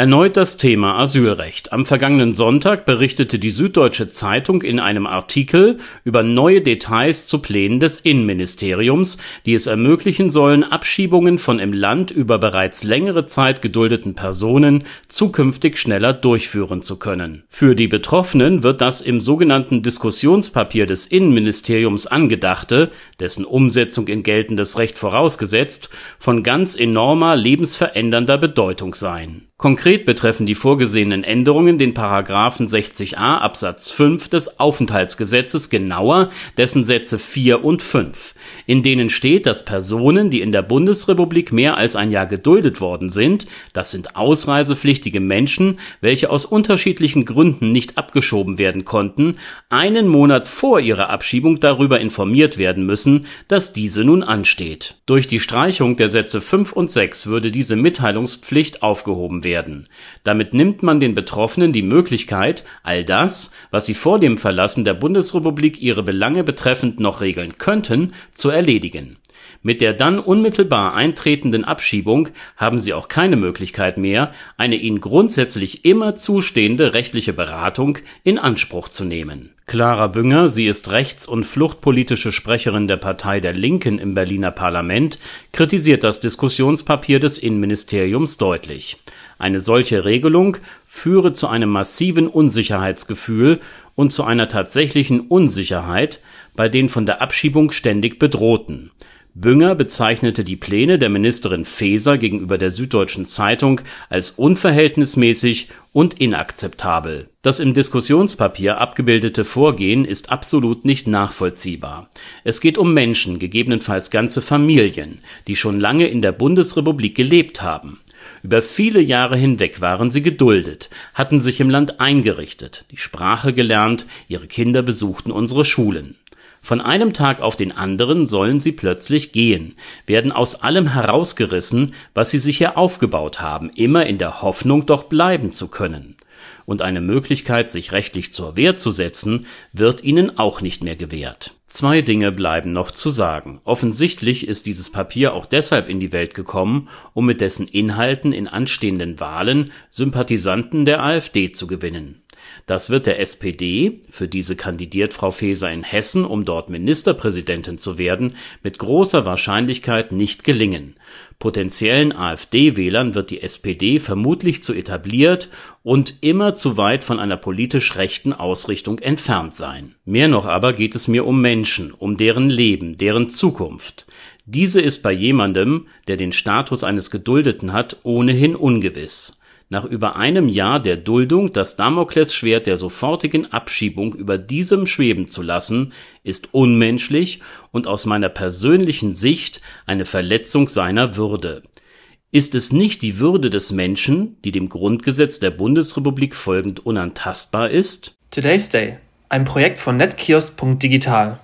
Erneut das Thema Asylrecht. Am vergangenen Sonntag berichtete die Süddeutsche Zeitung in einem Artikel über neue Details zu Plänen des Innenministeriums, die es ermöglichen sollen, Abschiebungen von im Land über bereits längere Zeit geduldeten Personen zukünftig schneller durchführen zu können. Für die Betroffenen wird das im sogenannten Diskussionspapier des Innenministeriums angedachte, dessen Umsetzung in geltendes Recht vorausgesetzt, von ganz enormer lebensverändernder Bedeutung sein. Konkret betreffen die vorgesehenen Änderungen den Paragraphen 60a Absatz 5 des Aufenthaltsgesetzes, genauer dessen Sätze 4 und 5, in denen steht, dass Personen, die in der Bundesrepublik mehr als ein Jahr geduldet worden sind, das sind ausreisepflichtige Menschen, welche aus unterschiedlichen Gründen nicht abgeschoben werden konnten, einen Monat vor ihrer Abschiebung darüber informiert werden müssen, dass diese nun ansteht. Durch die Streichung der Sätze 5 und 6 würde diese Mitteilungspflicht aufgehoben werden. Damit nimmt man den Betroffenen die Möglichkeit, all das, was sie vor dem Verlassen der Bundesrepublik ihre Belange betreffend noch regeln könnten, zu erledigen. Mit der dann unmittelbar eintretenden Abschiebung haben sie auch keine Möglichkeit mehr, eine ihnen grundsätzlich immer zustehende rechtliche Beratung in Anspruch zu nehmen. Clara Bünger, sie ist rechts- und fluchtpolitische Sprecherin der Partei der Linken im Berliner Parlament, kritisiert das Diskussionspapier des Innenministeriums deutlich. Eine solche Regelung führe zu einem massiven Unsicherheitsgefühl und zu einer tatsächlichen Unsicherheit bei den von der Abschiebung ständig Bedrohten. Bünger bezeichnete die Pläne der Ministerin Faeser gegenüber der Süddeutschen Zeitung als unverhältnismäßig und inakzeptabel. Das im Diskussionspapier abgebildete Vorgehen ist absolut nicht nachvollziehbar. Es geht um Menschen, gegebenenfalls ganze Familien, die schon lange in der Bundesrepublik gelebt haben über viele Jahre hinweg waren sie geduldet, hatten sich im Land eingerichtet, die Sprache gelernt, ihre Kinder besuchten unsere Schulen. Von einem Tag auf den anderen sollen sie plötzlich gehen, werden aus allem herausgerissen, was sie sich hier aufgebaut haben, immer in der Hoffnung, doch bleiben zu können. Und eine Möglichkeit, sich rechtlich zur Wehr zu setzen, wird ihnen auch nicht mehr gewährt Zwei Dinge bleiben noch zu sagen. Offensichtlich ist dieses Papier auch deshalb in die Welt gekommen, um mit dessen Inhalten in anstehenden Wahlen Sympathisanten der AfD zu gewinnen. Das wird der SPD, für diese kandidiert Frau Faeser in Hessen, um dort Ministerpräsidentin zu werden, mit großer Wahrscheinlichkeit nicht gelingen. Potenziellen AfD-Wählern wird die SPD vermutlich zu etabliert und immer zu weit von einer politisch rechten Ausrichtung entfernt sein. Mehr noch aber geht es mir um Menschen, um deren Leben, deren Zukunft. Diese ist bei jemandem, der den Status eines Geduldeten hat, ohnehin ungewiss nach über einem Jahr der Duldung das Damoklesschwert der sofortigen Abschiebung über diesem schweben zu lassen, ist unmenschlich und aus meiner persönlichen Sicht eine Verletzung seiner Würde. Ist es nicht die Würde des Menschen, die dem Grundgesetz der Bundesrepublik folgend unantastbar ist? Today's Day, ein Projekt von netkiosk.digital